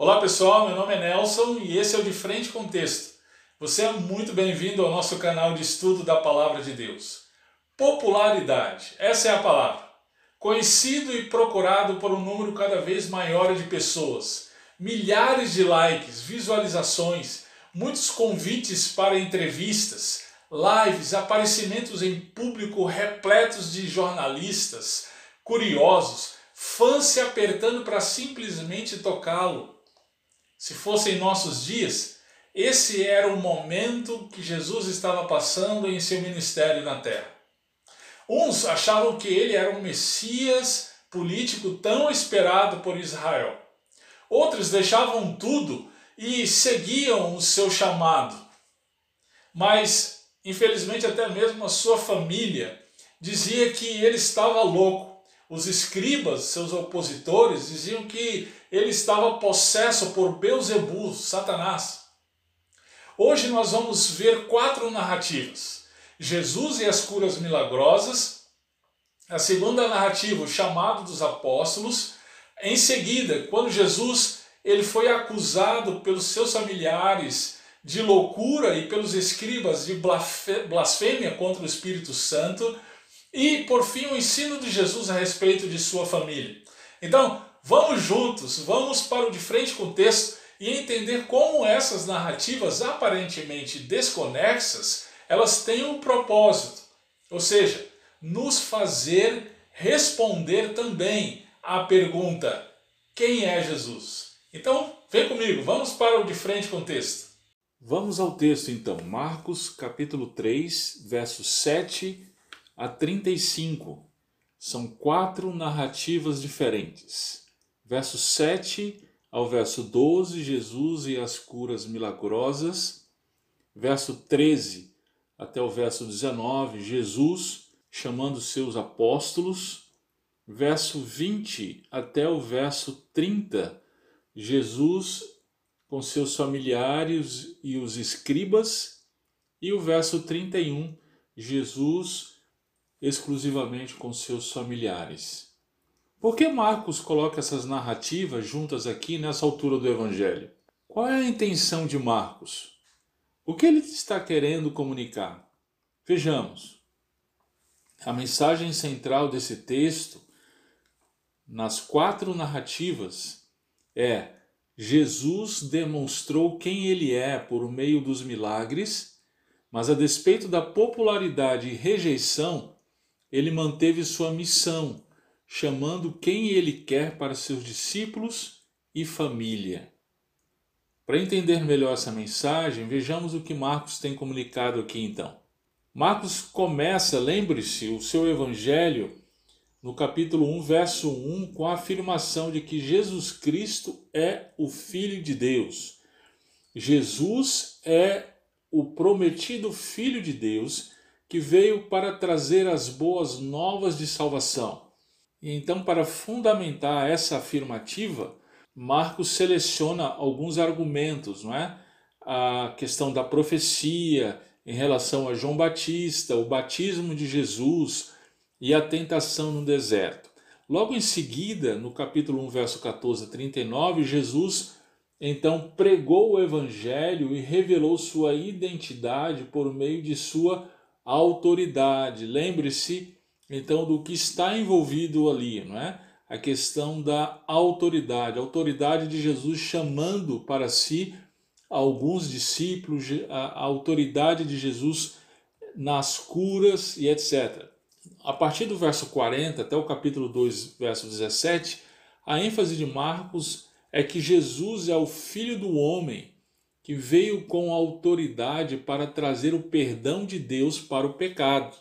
Olá pessoal, meu nome é Nelson e esse é o De Frente com Texto. Você é muito bem-vindo ao nosso canal de estudo da Palavra de Deus. Popularidade, essa é a palavra. Conhecido e procurado por um número cada vez maior de pessoas. Milhares de likes, visualizações, muitos convites para entrevistas, lives, aparecimentos em público repletos de jornalistas, curiosos, fãs se apertando para simplesmente tocá-lo. Se fossem nossos dias, esse era o momento que Jesus estava passando em seu ministério na terra. Uns achavam que ele era um Messias político tão esperado por Israel. Outros deixavam tudo e seguiam o seu chamado. Mas, infelizmente, até mesmo a sua família dizia que ele estava louco os escribas, seus opositores, diziam que ele estava possesso por Beuzebu, Satanás. Hoje nós vamos ver quatro narrativas: Jesus e as curas milagrosas, a segunda narrativa, o chamado dos apóstolos. Em seguida, quando Jesus ele foi acusado pelos seus familiares de loucura e pelos escribas de blasfêmia contra o Espírito Santo, e, por fim, o ensino de Jesus a respeito de sua família. Então, vamos juntos, vamos para o de frente com o texto e entender como essas narrativas aparentemente desconexas, elas têm um propósito, ou seja, nos fazer responder também à pergunta: quem é Jesus? Então, vem comigo, vamos para o de frente com o texto. Vamos ao texto então, Marcos capítulo 3, versos 7 a 35. São quatro narrativas diferentes. Verso 7 ao verso 12, Jesus e as curas milagrosas. Verso 13 até o verso 19, Jesus chamando seus apóstolos. Verso 20 até o verso 30, Jesus com seus familiares e os escribas. E o verso 31, Jesus exclusivamente com seus familiares. Por que Marcos coloca essas narrativas juntas aqui nessa altura do Evangelho? Qual é a intenção de Marcos? O que ele está querendo comunicar? Vejamos. A mensagem central desse texto, nas quatro narrativas, é: Jesus demonstrou quem ele é por meio dos milagres, mas a despeito da popularidade e rejeição, ele manteve sua missão, chamando quem ele quer para seus discípulos e família. Para entender melhor essa mensagem, vejamos o que Marcos tem comunicado aqui então. Marcos começa, lembre-se, o seu evangelho no capítulo 1, verso 1, com a afirmação de que Jesus Cristo é o Filho de Deus. Jesus é o prometido Filho de Deus que veio para trazer as boas novas de salvação. E então, para fundamentar essa afirmativa, Marcos seleciona alguns argumentos, não é? A questão da profecia em relação a João Batista, o batismo de Jesus e a tentação no deserto. Logo em seguida, no capítulo 1, verso 14 a 39, Jesus então pregou o evangelho e revelou sua identidade por meio de sua autoridade. Lembre-se então do que está envolvido ali, não é? A questão da autoridade, a autoridade de Jesus chamando para si alguns discípulos, a autoridade de Jesus nas curas e etc. A partir do verso 40 até o capítulo 2, verso 17, a ênfase de Marcos é que Jesus é o Filho do homem que veio com autoridade para trazer o perdão de Deus para o pecado.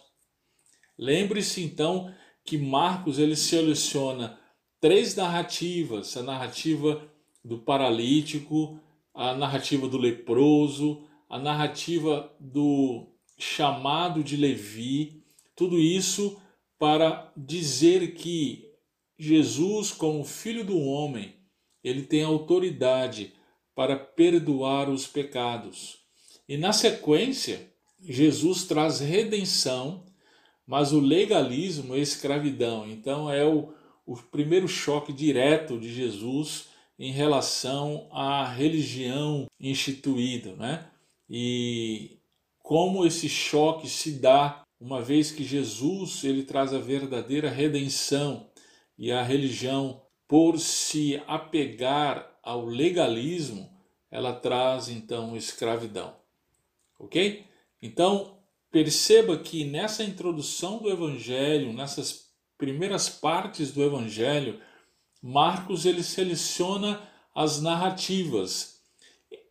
Lembre-se então que Marcos ele seleciona três narrativas: a narrativa do paralítico, a narrativa do leproso, a narrativa do chamado de Levi, tudo isso para dizer que Jesus, como filho do homem, ele tem autoridade para perdoar os pecados. E na sequência, Jesus traz redenção, mas o legalismo é escravidão. Então é o, o primeiro choque direto de Jesus em relação à religião instituída, né? E como esse choque se dá uma vez que Jesus ele traz a verdadeira redenção e a religião por se apegar ao legalismo, ela traz então escravidão. OK? Então, perceba que nessa introdução do evangelho, nessas primeiras partes do evangelho, Marcos ele seleciona as narrativas,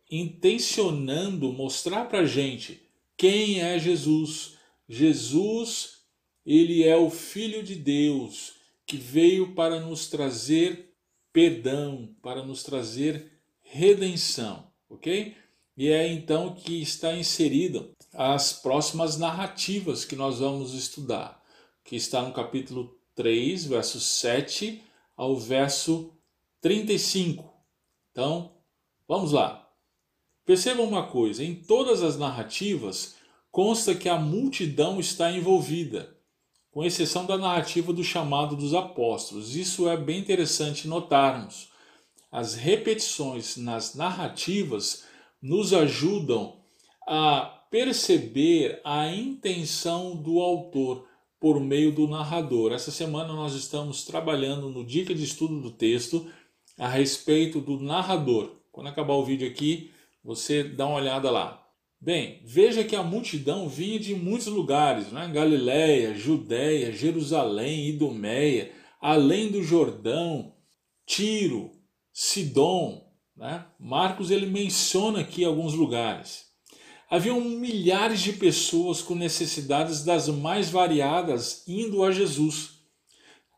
intencionando mostrar para a gente quem é Jesus. Jesus, ele é o Filho de Deus que veio para nos trazer perdão, para nos trazer redenção, ok? E é então que está inserida as próximas narrativas que nós vamos estudar, que está no capítulo 3, verso 7 ao verso 35. Então, vamos lá. Percebam uma coisa: em todas as narrativas consta que a multidão está envolvida, com exceção da narrativa do chamado dos apóstolos. Isso é bem interessante notarmos. As repetições nas narrativas nos ajudam a perceber a intenção do autor por meio do narrador. Essa semana nós estamos trabalhando no Dica de Estudo do Texto a respeito do narrador. Quando acabar o vídeo aqui, você dá uma olhada lá. Bem, veja que a multidão vinha de muitos lugares, né? Galiléia, Judéia, Jerusalém, Idumeia, além do Jordão, Tiro, Sidom. Né? Marcos ele menciona aqui alguns lugares. Haviam milhares de pessoas com necessidades das mais variadas indo a Jesus.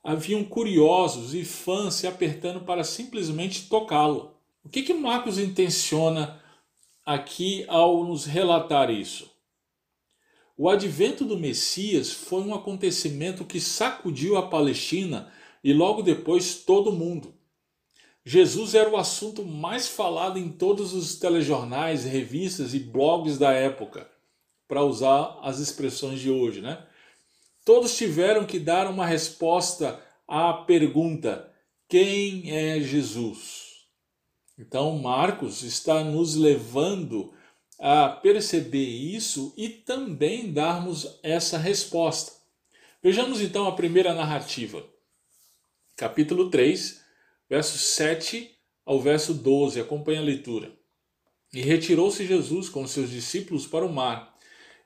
Haviam curiosos e fãs se apertando para simplesmente tocá-lo. O que, que Marcos intenciona aqui ao nos relatar isso? O advento do Messias foi um acontecimento que sacudiu a Palestina e logo depois todo o mundo. Jesus era o assunto mais falado em todos os telejornais, revistas e blogs da época, para usar as expressões de hoje, né? Todos tiveram que dar uma resposta à pergunta: quem é Jesus? Então, Marcos está nos levando a perceber isso e também darmos essa resposta. Vejamos então a primeira narrativa. Capítulo 3, verso 7 ao verso 12. Acompanhe a leitura. E retirou-se Jesus com seus discípulos para o mar,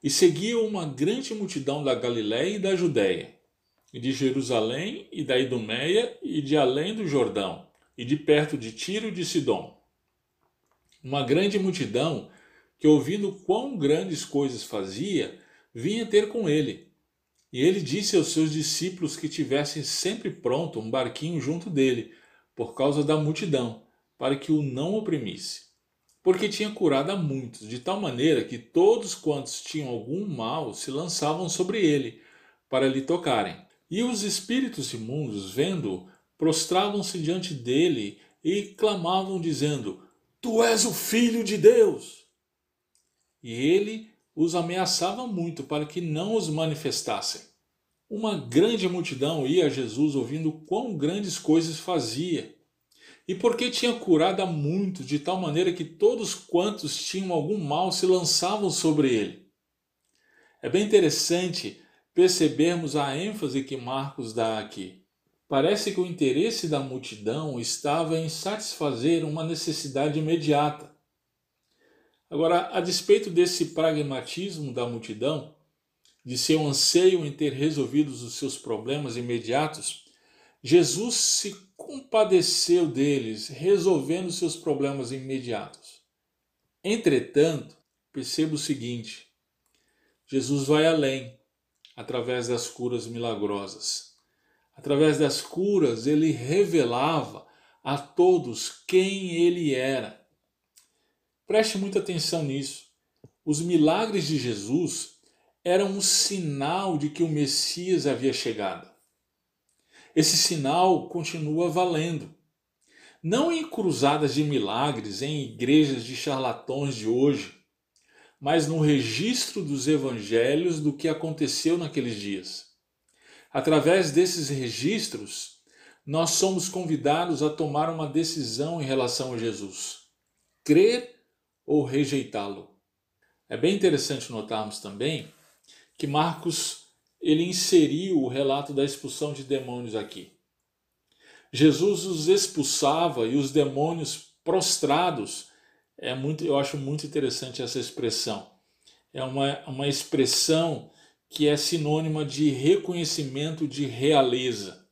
e seguia uma grande multidão da Galiléia e da Judéia, e de Jerusalém e da Idumeia e de além do Jordão, e de perto de Tiro e de Sidom. Uma grande multidão que, ouvindo quão grandes coisas fazia, vinha ter com ele. E ele disse aos seus discípulos que tivessem sempre pronto um barquinho junto dele, por causa da multidão, para que o não oprimisse. Porque tinha curado a muitos, de tal maneira que todos quantos tinham algum mal se lançavam sobre ele, para lhe tocarem. E os espíritos imundos, vendo-o, prostravam-se diante dele e clamavam, dizendo: Tu és o Filho de Deus! E ele os ameaçava muito para que não os manifestassem. Uma grande multidão ia a Jesus ouvindo quão grandes coisas fazia, e porque tinha curado a muitos, de tal maneira que todos quantos tinham algum mal se lançavam sobre ele. É bem interessante percebermos a ênfase que Marcos dá aqui. Parece que o interesse da multidão estava em satisfazer uma necessidade imediata. Agora, a despeito desse pragmatismo da multidão, de seu anseio em ter resolvidos os seus problemas imediatos, Jesus se compadeceu deles, resolvendo seus problemas imediatos. Entretanto, perceba o seguinte: Jesus vai além, através das curas milagrosas. Através das curas, ele revelava a todos quem ele era. Preste muita atenção nisso. Os milagres de Jesus era um sinal de que o Messias havia chegado. Esse sinal continua valendo. Não em cruzadas de milagres, em igrejas de charlatões de hoje, mas no registro dos evangelhos do que aconteceu naqueles dias. Através desses registros, nós somos convidados a tomar uma decisão em relação a Jesus: crer ou rejeitá-lo. É bem interessante notarmos também que Marcos ele inseriu o relato da expulsão de demônios aqui. Jesus os expulsava e os demônios prostrados. É muito, eu acho muito interessante essa expressão. É uma, uma expressão que é sinônima de reconhecimento de realeza.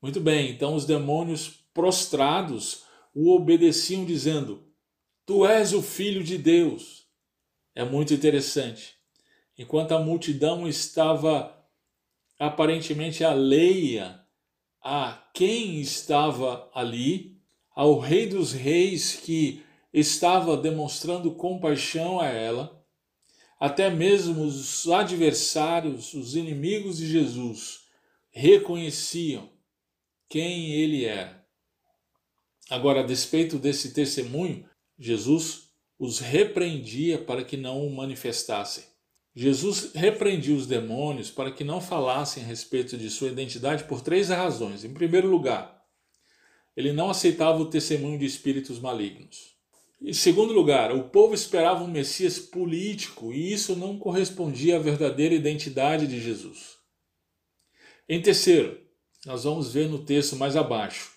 Muito bem, então os demônios prostrados o obedeciam, dizendo: Tu és o filho de Deus. É muito interessante. Enquanto a multidão estava aparentemente alheia a quem estava ali, ao Rei dos Reis que estava demonstrando compaixão a ela, até mesmo os adversários, os inimigos de Jesus, reconheciam quem ele era. Agora, a despeito desse testemunho, Jesus os repreendia para que não o manifestassem. Jesus repreendia os demônios para que não falassem a respeito de sua identidade por três razões. Em primeiro lugar, ele não aceitava o testemunho de espíritos malignos. Em segundo lugar, o povo esperava um Messias político e isso não correspondia à verdadeira identidade de Jesus. Em terceiro, nós vamos ver no texto mais abaixo,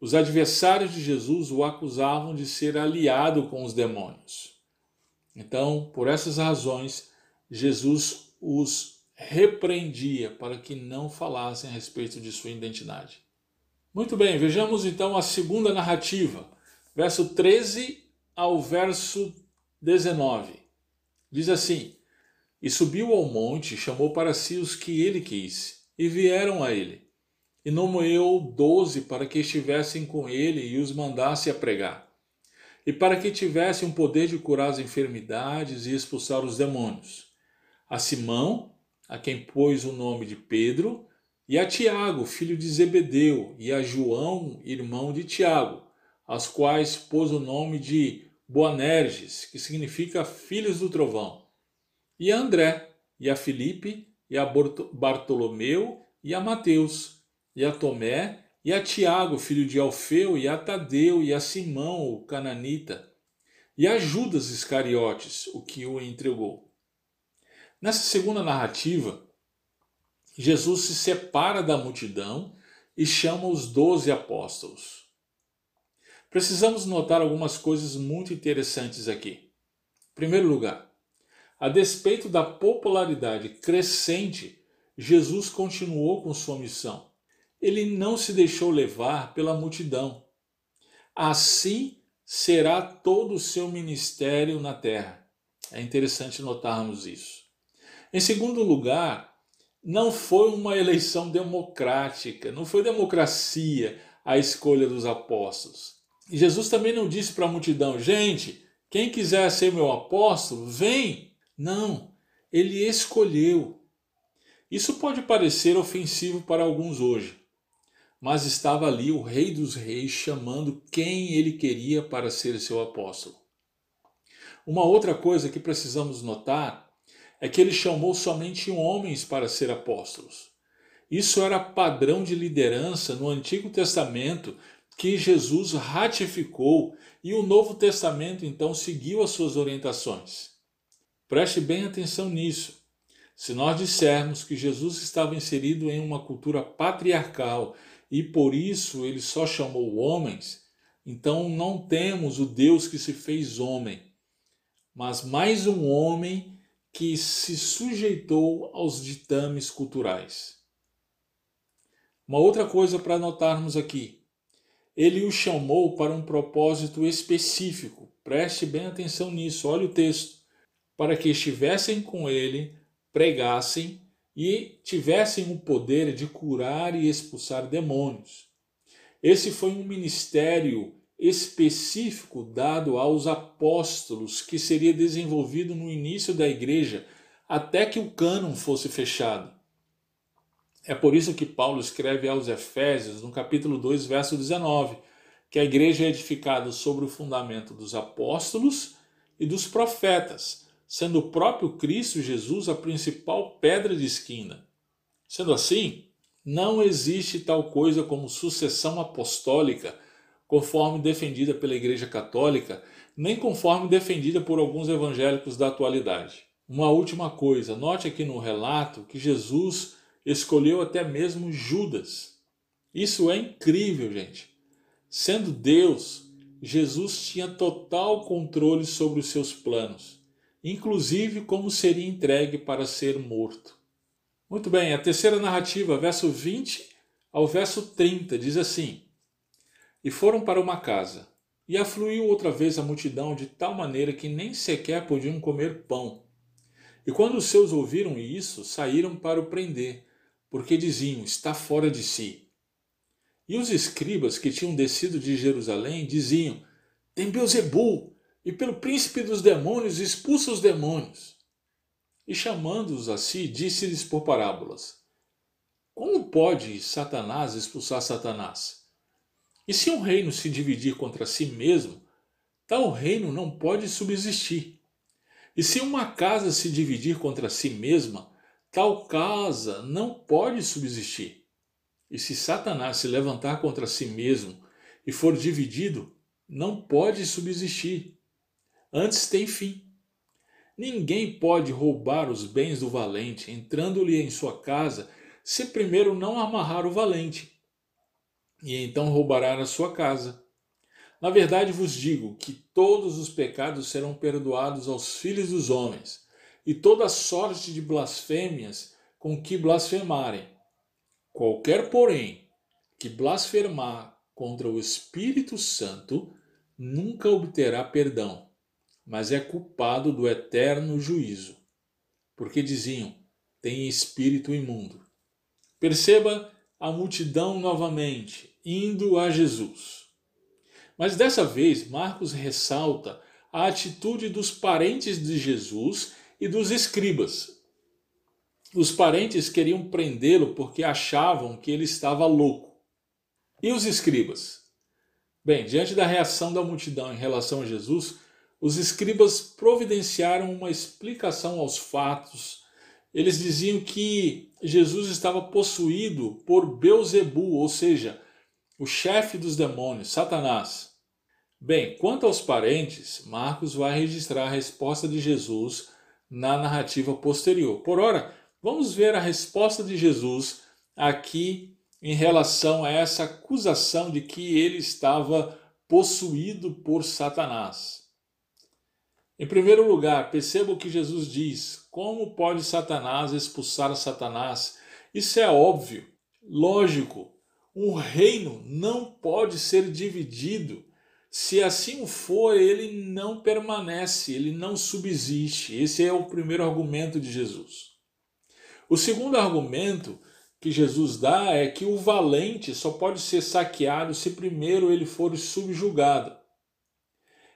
os adversários de Jesus o acusavam de ser aliado com os demônios. Então, por essas razões, Jesus os repreendia para que não falassem a respeito de sua identidade. Muito bem, vejamos então a segunda narrativa, verso 13 ao verso 19. Diz assim: E subiu ao monte, chamou para si os que ele quis, e vieram a ele. E nomeou doze para que estivessem com ele e os mandasse a pregar, e para que tivessem o poder de curar as enfermidades e expulsar os demônios. A Simão, a quem pôs o nome de Pedro, e a Tiago, filho de Zebedeu, e a João, irmão de Tiago, aos quais pôs o nome de Boanerges, que significa filhos do trovão, e a André, e a Filipe, e a Bartolomeu, e a Mateus, e a Tomé, e a Tiago, filho de Alfeu, e a Tadeu, e a Simão, o cananita, e a Judas Iscariotes, o que o entregou. Nessa segunda narrativa, Jesus se separa da multidão e chama os doze apóstolos. Precisamos notar algumas coisas muito interessantes aqui. Em primeiro lugar, a despeito da popularidade crescente, Jesus continuou com sua missão. Ele não se deixou levar pela multidão. Assim será todo o seu ministério na terra. É interessante notarmos isso. Em segundo lugar, não foi uma eleição democrática, não foi democracia a escolha dos apóstolos. E Jesus também não disse para a multidão: gente, quem quiser ser meu apóstolo, vem. Não, ele escolheu. Isso pode parecer ofensivo para alguns hoje, mas estava ali o Rei dos Reis chamando quem ele queria para ser seu apóstolo. Uma outra coisa que precisamos notar é que ele chamou somente homens para ser apóstolos. Isso era padrão de liderança no Antigo Testamento que Jesus ratificou e o Novo Testamento então seguiu as suas orientações. Preste bem atenção nisso. Se nós dissermos que Jesus estava inserido em uma cultura patriarcal e por isso ele só chamou homens, então não temos o Deus que se fez homem, mas mais um homem que se sujeitou aos ditames culturais. Uma outra coisa para notarmos aqui ele o chamou para um propósito específico. Preste bem atenção nisso, olha o texto. Para que estivessem com ele, pregassem e tivessem o poder de curar e expulsar demônios. Esse foi um ministério específico dado aos apóstolos que seria desenvolvido no início da igreja até que o cânon fosse fechado. É por isso que Paulo escreve aos Efésios, no capítulo 2, verso 19, que a igreja é edificada sobre o fundamento dos apóstolos e dos profetas, sendo o próprio Cristo Jesus a principal pedra de esquina. Sendo assim, Não existe tal coisa como sucessão apostólica, conforme defendida pela Igreja Católica, nem conforme defendida por alguns evangélicos da atualidade. Uma última coisa, note aqui no relato que Jesus escolheu até mesmo Judas. Isso é incrível, gente. Sendo Deus, Jesus tinha total controle sobre os seus planos, inclusive como seria entregue para ser morto. Muito bem, a terceira narrativa, verso 20 ao verso 30, diz assim: E foram para uma casa, e afluiu outra vez a multidão de tal maneira que nem sequer podiam comer pão. E quando os seus ouviram isso, saíram para o prender, porque diziam: Está fora de si. E os escribas que tinham descido de Jerusalém diziam: Tem Beuzebu, e pelo príncipe dos demônios expulsa os demônios. E chamando-os a si, disse-lhes por parábolas: Como pode Satanás expulsar Satanás? E se um reino se dividir contra si mesmo, tal reino não pode subsistir. E se uma casa se dividir contra si mesma, tal casa não pode subsistir. E se Satanás se levantar contra si mesmo e for dividido, não pode subsistir. Antes tem fim. Ninguém pode roubar os bens do valente, entrando-lhe em sua casa, se primeiro não amarrar o valente, e então roubará a sua casa. Na verdade vos digo que todos os pecados serão perdoados aos filhos dos homens, e toda sorte de blasfêmias com que blasfemarem Qualquer, porém, que blasfemar contra o Espírito Santo nunca obterá perdão, mas é culpado do eterno juízo. Porque diziam: tem espírito imundo. Perceba a multidão novamente indo a Jesus. Mas dessa vez, Marcos ressalta a atitude dos parentes de Jesus e dos escribas, os parentes queriam prendê-lo porque achavam que ele estava louco. E os escribas? Bem, diante da reação da multidão em relação a Jesus, os escribas providenciaram uma explicação aos fatos. Eles diziam que Jesus estava possuído por Beuzebu, ou seja, o chefe dos demônios, Satanás. Bem, quanto aos parentes, Marcos vai registrar a resposta de Jesus na narrativa posterior. Por ora, Vamos ver a resposta de Jesus aqui em relação a essa acusação de que ele estava possuído por Satanás. Em primeiro lugar, perceba o que Jesus diz: como pode Satanás expulsar Satanás? Isso é óbvio, lógico. Um reino não pode ser dividido. Se assim for, ele não permanece, ele não subsiste. Esse é o primeiro argumento de Jesus. O segundo argumento que Jesus dá é que o valente só pode ser saqueado se primeiro ele for subjugado.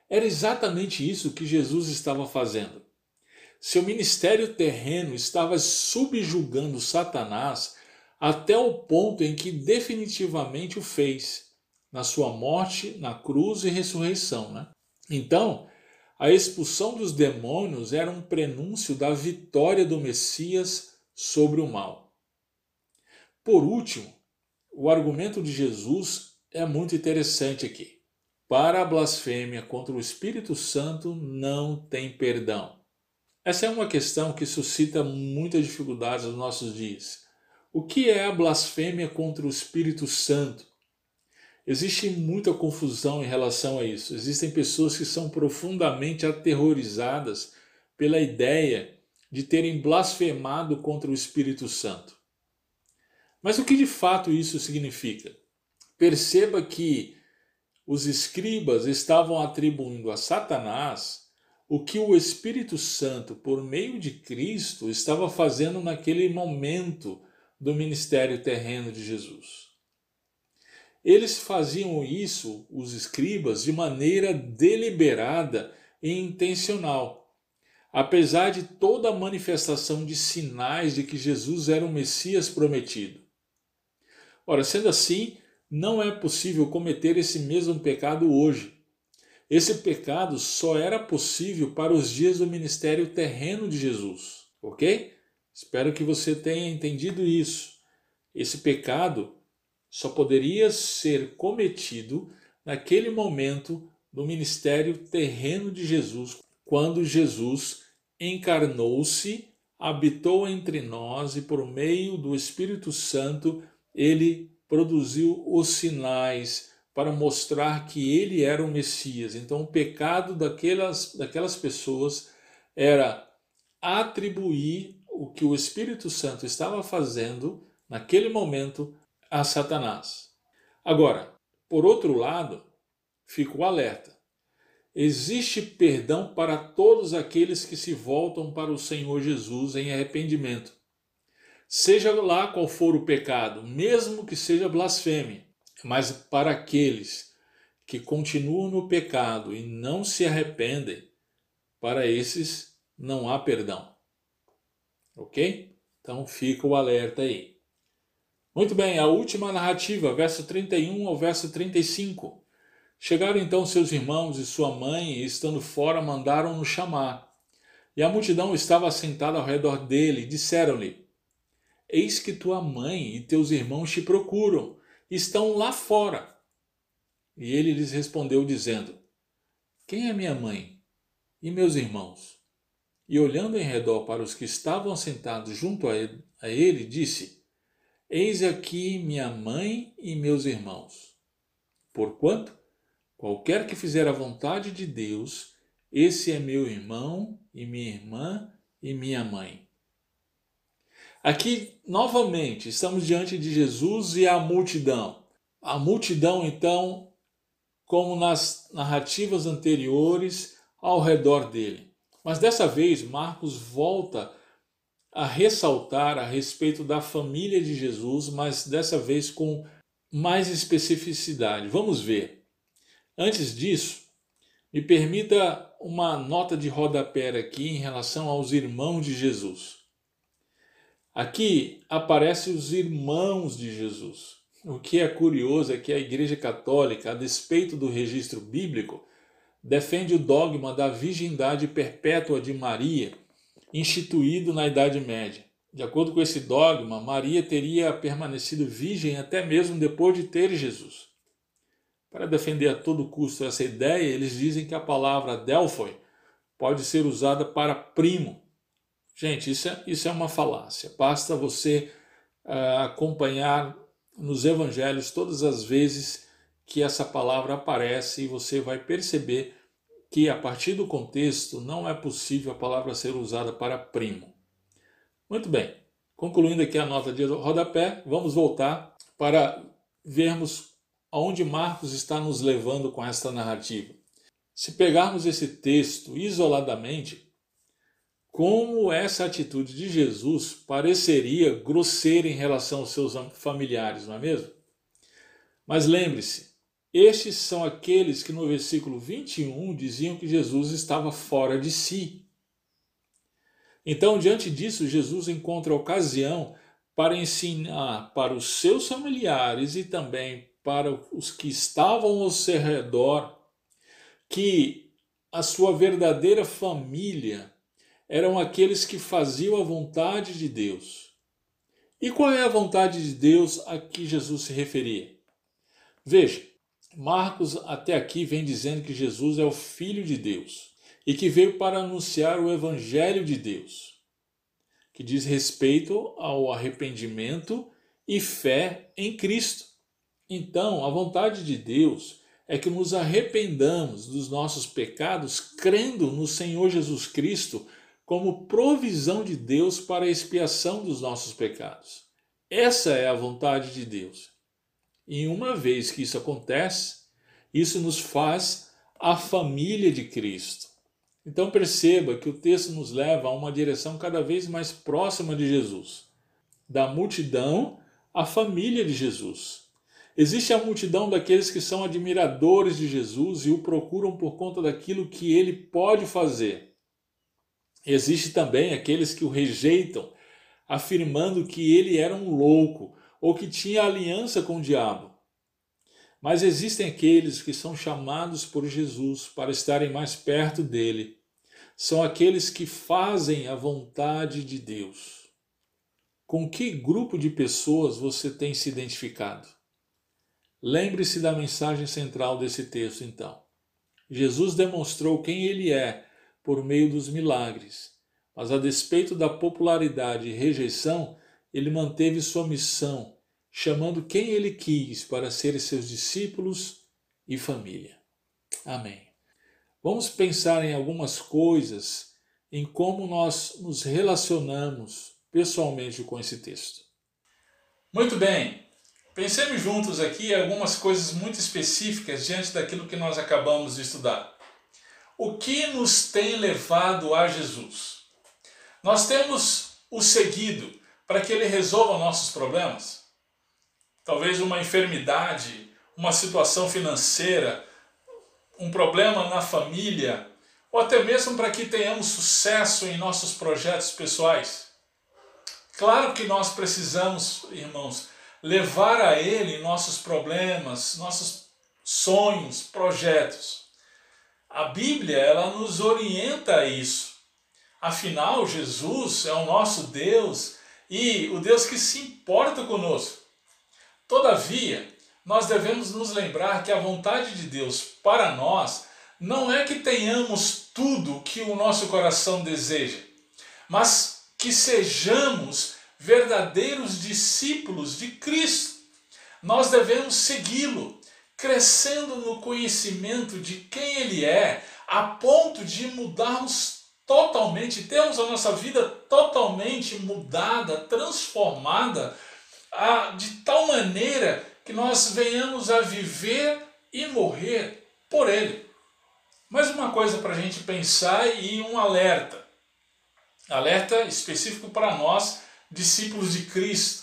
Era exatamente isso que Jesus estava fazendo. Seu ministério terreno estava subjugando Satanás até o ponto em que definitivamente o fez, na sua morte, na cruz e ressurreição. Né? Então, a expulsão dos demônios era um prenúncio da vitória do Messias sobre o mal. Por último, o argumento de Jesus é muito interessante aqui. Para a blasfêmia contra o Espírito Santo não tem perdão. Essa é uma questão que suscita muitas dificuldades nos nossos dias. O que é a blasfêmia contra o Espírito Santo? Existe muita confusão em relação a isso. Existem pessoas que são profundamente aterrorizadas pela ideia de terem blasfemado contra o Espírito Santo. Mas o que de fato isso significa? Perceba que os escribas estavam atribuindo a Satanás o que o Espírito Santo, por meio de Cristo, estava fazendo naquele momento do ministério terreno de Jesus. Eles faziam isso, os escribas, de maneira deliberada e intencional apesar de toda a manifestação de sinais de que Jesus era o Messias prometido. Ora, sendo assim, não é possível cometer esse mesmo pecado hoje. Esse pecado só era possível para os dias do ministério terreno de Jesus, ok? Espero que você tenha entendido isso. Esse pecado só poderia ser cometido naquele momento do ministério terreno de Jesus, quando Jesus encarnou-se, habitou entre nós e por meio do Espírito Santo ele produziu os sinais para mostrar que ele era o Messias. Então o pecado daquelas, daquelas pessoas era atribuir o que o Espírito Santo estava fazendo naquele momento a Satanás. Agora, por outro lado, fica o alerta. Existe perdão para todos aqueles que se voltam para o Senhor Jesus em arrependimento. Seja lá qual for o pecado, mesmo que seja blasfêmia, mas para aqueles que continuam no pecado e não se arrependem, para esses não há perdão. Ok? Então fica o alerta aí. Muito bem, a última narrativa, verso 31 ao verso 35. Chegaram então seus irmãos e sua mãe, e estando fora, mandaram-no chamar. E a multidão estava assentada ao redor dele, e disseram-lhe: Eis que tua mãe e teus irmãos te procuram, estão lá fora. E ele lhes respondeu, dizendo: Quem é minha mãe e meus irmãos? E olhando em redor para os que estavam sentados junto a ele, a ele disse: Eis aqui minha mãe e meus irmãos. Porquanto, qualquer que fizer a vontade de Deus, esse é meu irmão e minha irmã e minha mãe. Aqui, novamente, estamos diante de Jesus e a multidão. A multidão, então, como nas narrativas anteriores, ao redor dele. Mas dessa vez, Marcos volta a ressaltar a respeito da família de Jesus, mas dessa vez com mais especificidade. Vamos ver. Antes disso, me permita uma nota de rodapé aqui em relação aos irmãos de Jesus. Aqui aparecem os irmãos de Jesus. O que é curioso é que a Igreja Católica, a despeito do registro bíblico, defende o dogma da virgindade perpétua de Maria, instituído na Idade Média. De acordo com esse dogma, Maria teria permanecido virgem até mesmo depois de ter Jesus. Para defender a todo custo essa ideia, eles dizem que a palavra Delphoi pode ser usada para primo, Gente, isso é, isso é uma falácia. Basta você uh, acompanhar nos evangelhos todas as vezes que essa palavra aparece e você vai perceber que a partir do contexto não é possível a palavra ser usada para primo. Muito bem, concluindo aqui a nota de rodapé, vamos voltar para vermos aonde Marcos está nos levando com esta narrativa. Se pegarmos esse texto isoladamente, como essa atitude de Jesus pareceria grosseira em relação aos seus familiares, não é mesmo? Mas lembre-se, estes são aqueles que no versículo 21 diziam que Jesus estava fora de si. Então, diante disso, Jesus encontra ocasião para ensinar para os seus familiares e também para os que estavam ao seu redor que a sua verdadeira família eram aqueles que faziam a vontade de Deus. E qual é a vontade de Deus a que Jesus se referia? Veja, Marcos até aqui vem dizendo que Jesus é o Filho de Deus e que veio para anunciar o Evangelho de Deus, que diz respeito ao arrependimento e fé em Cristo. Então, a vontade de Deus é que nos arrependamos dos nossos pecados crendo no Senhor Jesus Cristo como provisão de Deus para a expiação dos nossos pecados. Essa é a vontade de Deus. E uma vez que isso acontece, isso nos faz a família de Cristo. Então perceba que o texto nos leva a uma direção cada vez mais próxima de Jesus, da multidão à família de Jesus. Existe a multidão daqueles que são admiradores de Jesus e o procuram por conta daquilo que ele pode fazer. Existe também aqueles que o rejeitam, afirmando que ele era um louco ou que tinha aliança com o diabo. Mas existem aqueles que são chamados por Jesus para estarem mais perto dele. São aqueles que fazem a vontade de Deus. Com que grupo de pessoas você tem se identificado? Lembre-se da mensagem central desse texto, então. Jesus demonstrou quem ele é por meio dos milagres, mas a despeito da popularidade e rejeição, ele manteve sua missão, chamando quem ele quis para serem seus discípulos e família. Amém. Vamos pensar em algumas coisas, em como nós nos relacionamos pessoalmente com esse texto. Muito bem. Pensemos juntos aqui algumas coisas muito específicas diante daquilo que nós acabamos de estudar. O que nos tem levado a Jesus? Nós temos o seguido para que ele resolva nossos problemas? Talvez uma enfermidade, uma situação financeira, um problema na família, ou até mesmo para que tenhamos sucesso em nossos projetos pessoais. Claro que nós precisamos, irmãos, levar a Ele nossos problemas, nossos sonhos, projetos. A Bíblia, ela nos orienta a isso. Afinal, Jesus é o nosso Deus e o Deus que se importa conosco. Todavia, nós devemos nos lembrar que a vontade de Deus para nós não é que tenhamos tudo que o nosso coração deseja, mas que sejamos verdadeiros discípulos de Cristo. Nós devemos segui-lo, crescendo no conhecimento de quem Ele é, a ponto de mudarmos totalmente, termos a nossa vida totalmente mudada, transformada, de tal maneira que nós venhamos a viver e morrer por Ele. Mais uma coisa para a gente pensar e um alerta. Alerta específico para nós, discípulos de Cristo.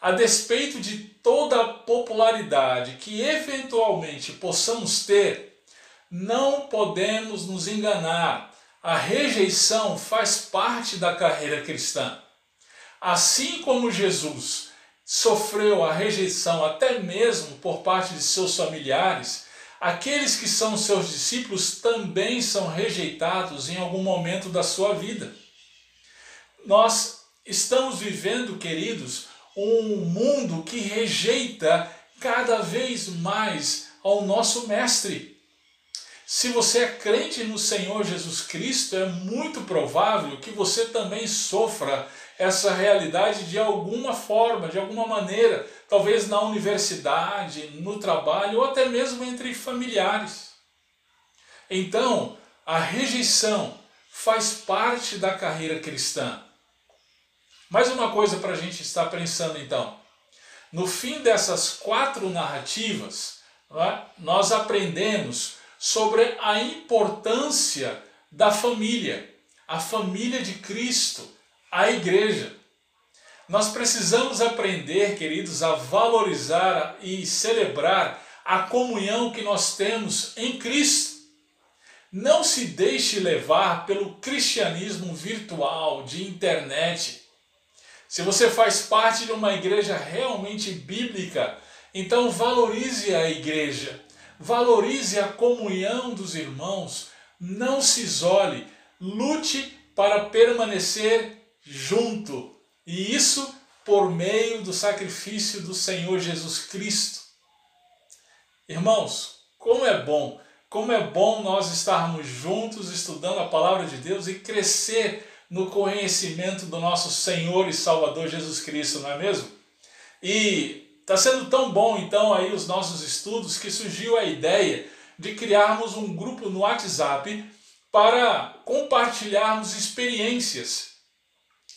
A despeito de toda a popularidade que eventualmente possamos ter, não podemos nos enganar. A rejeição faz parte da carreira cristã. Assim como Jesus sofreu a rejeição até mesmo por parte de seus familiares, aqueles que são seus discípulos também são rejeitados em algum momento da sua vida. Nós estamos vivendo, queridos, um mundo que rejeita cada vez mais ao nosso Mestre. Se você é crente no Senhor Jesus Cristo, é muito provável que você também sofra essa realidade de alguma forma, de alguma maneira, talvez na universidade, no trabalho ou até mesmo entre familiares. Então, a rejeição faz parte da carreira cristã. Mais uma coisa para a gente estar pensando então. No fim dessas quatro narrativas, é? nós aprendemos sobre a importância da família, a família de Cristo a igreja. Nós precisamos aprender, queridos, a valorizar e celebrar a comunhão que nós temos em Cristo. Não se deixe levar pelo cristianismo virtual, de internet. Se você faz parte de uma igreja realmente bíblica, então valorize a igreja, valorize a comunhão dos irmãos, não se isole, lute para permanecer junto. E isso por meio do sacrifício do Senhor Jesus Cristo. Irmãos, como é bom, como é bom nós estarmos juntos estudando a palavra de Deus e crescer no conhecimento do nosso Senhor e Salvador Jesus Cristo, não é mesmo? E está sendo tão bom então aí os nossos estudos que surgiu a ideia de criarmos um grupo no WhatsApp para compartilharmos experiências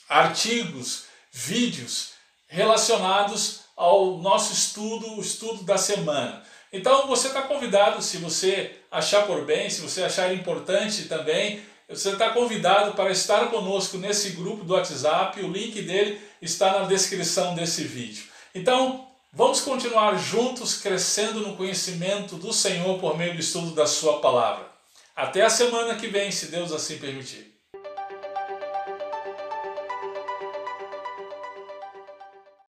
artigos, vídeos relacionados ao nosso estudo, o estudo da semana. Então você está convidado, se você achar por bem, se você achar importante também, você está convidado para estar conosco nesse grupo do WhatsApp, o link dele está na descrição desse vídeo. Então, vamos continuar juntos crescendo no conhecimento do Senhor por meio do estudo da sua palavra. Até a semana que vem, se Deus assim permitir.